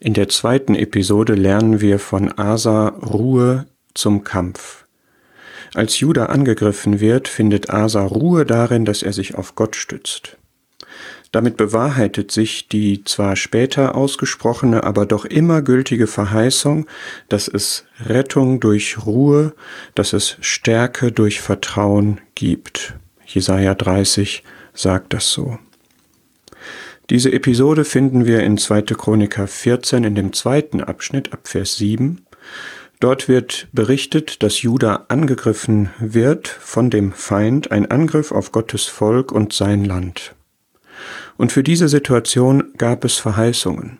In der zweiten Episode lernen wir von Asa Ruhe zum Kampf. Als Juda angegriffen wird, findet Asa Ruhe darin, dass er sich auf Gott stützt. Damit bewahrheitet sich die zwar später ausgesprochene, aber doch immer gültige Verheißung, dass es Rettung durch Ruhe, dass es Stärke durch Vertrauen gibt. Jesaja 30 sagt das so. Diese Episode finden wir in 2. Chroniker 14 in dem zweiten Abschnitt ab Vers 7. Dort wird berichtet, dass Juda angegriffen wird von dem Feind, ein Angriff auf Gottes Volk und sein Land. Und für diese Situation gab es Verheißungen.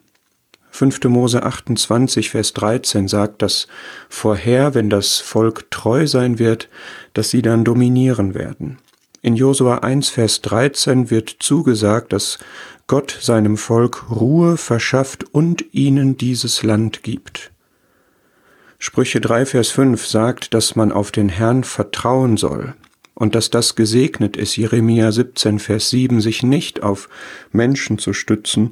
5. Mose 28, Vers 13 sagt, dass vorher, wenn das Volk treu sein wird, dass sie dann dominieren werden. In Josua 1, Vers 13 wird zugesagt, dass Gott seinem Volk Ruhe verschafft und ihnen dieses Land gibt. Sprüche 3, Vers 5 sagt, dass man auf den Herrn vertrauen soll und dass das gesegnet ist, Jeremia 17, Vers 7, sich nicht auf Menschen zu stützen,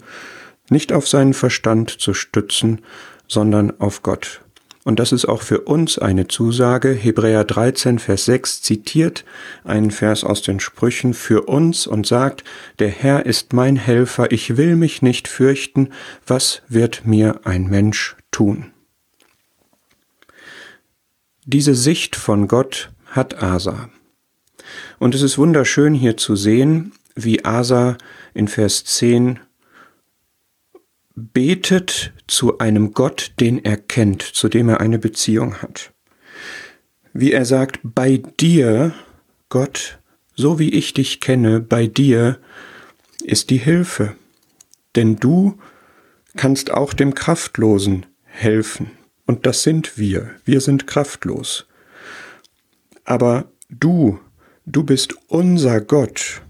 nicht auf seinen Verstand zu stützen, sondern auf Gott. Und das ist auch für uns eine Zusage. Hebräer 13, Vers 6 zitiert einen Vers aus den Sprüchen für uns und sagt, der Herr ist mein Helfer, ich will mich nicht fürchten, was wird mir ein Mensch tun? Diese Sicht von Gott hat Asa. Und es ist wunderschön hier zu sehen, wie Asa in Vers 10 betet zu einem Gott, den er kennt, zu dem er eine Beziehung hat. Wie er sagt, bei dir, Gott, so wie ich dich kenne, bei dir ist die Hilfe, denn du kannst auch dem Kraftlosen helfen. Und das sind wir. Wir sind kraftlos. Aber du, du bist unser Gott.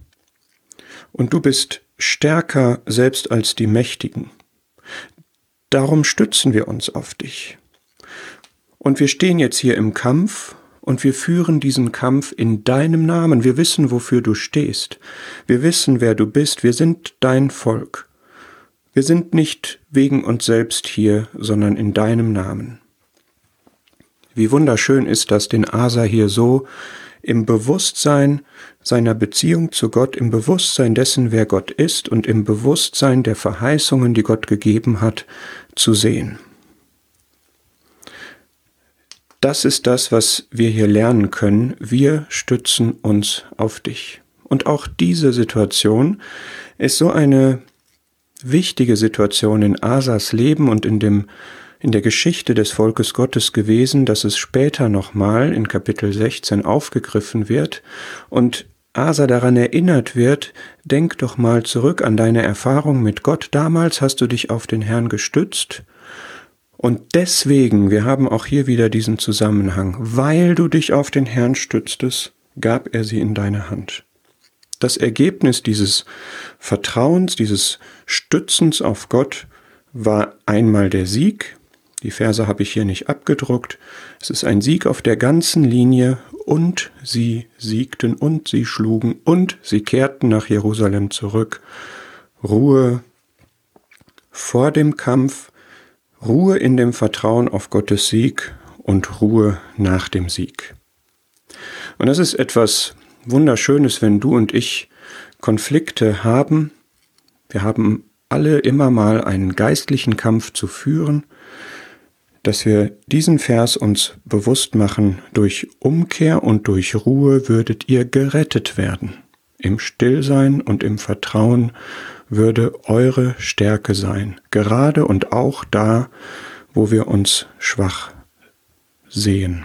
Und du bist stärker selbst als die Mächtigen. Darum stützen wir uns auf dich. Und wir stehen jetzt hier im Kampf und wir führen diesen Kampf in deinem Namen. Wir wissen, wofür du stehst. Wir wissen, wer du bist. Wir sind dein Volk. Wir sind nicht wegen uns selbst hier, sondern in deinem Namen. Wie wunderschön ist das, den Asa hier so im Bewusstsein seiner Beziehung zu Gott, im Bewusstsein dessen, wer Gott ist und im Bewusstsein der Verheißungen, die Gott gegeben hat, zu sehen. Das ist das, was wir hier lernen können. Wir stützen uns auf dich. Und auch diese Situation ist so eine wichtige Situation in Asas Leben und in dem in der Geschichte des Volkes Gottes gewesen, dass es später nochmal in Kapitel 16 aufgegriffen wird und Asa daran erinnert wird, denk doch mal zurück an deine Erfahrung mit Gott. Damals hast du dich auf den Herrn gestützt. Und deswegen, wir haben auch hier wieder diesen Zusammenhang, weil du dich auf den Herrn stütztest, gab er sie in deine Hand. Das Ergebnis dieses Vertrauens, dieses Stützens auf Gott war einmal der Sieg. Die Verse habe ich hier nicht abgedruckt. Es ist ein Sieg auf der ganzen Linie und sie siegten und sie schlugen und sie kehrten nach Jerusalem zurück. Ruhe vor dem Kampf, Ruhe in dem Vertrauen auf Gottes Sieg und Ruhe nach dem Sieg. Und das ist etwas Wunderschönes, wenn du und ich Konflikte haben. Wir haben alle immer mal einen geistlichen Kampf zu führen, dass wir diesen Vers uns bewusst machen, durch Umkehr und durch Ruhe würdet ihr gerettet werden. Im Stillsein und im Vertrauen würde eure Stärke sein, gerade und auch da, wo wir uns schwach sehen.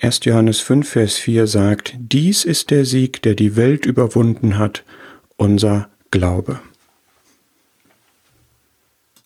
1. Johannes 5, Vers 4 sagt, dies ist der Sieg, der die Welt überwunden hat, unser Glaube.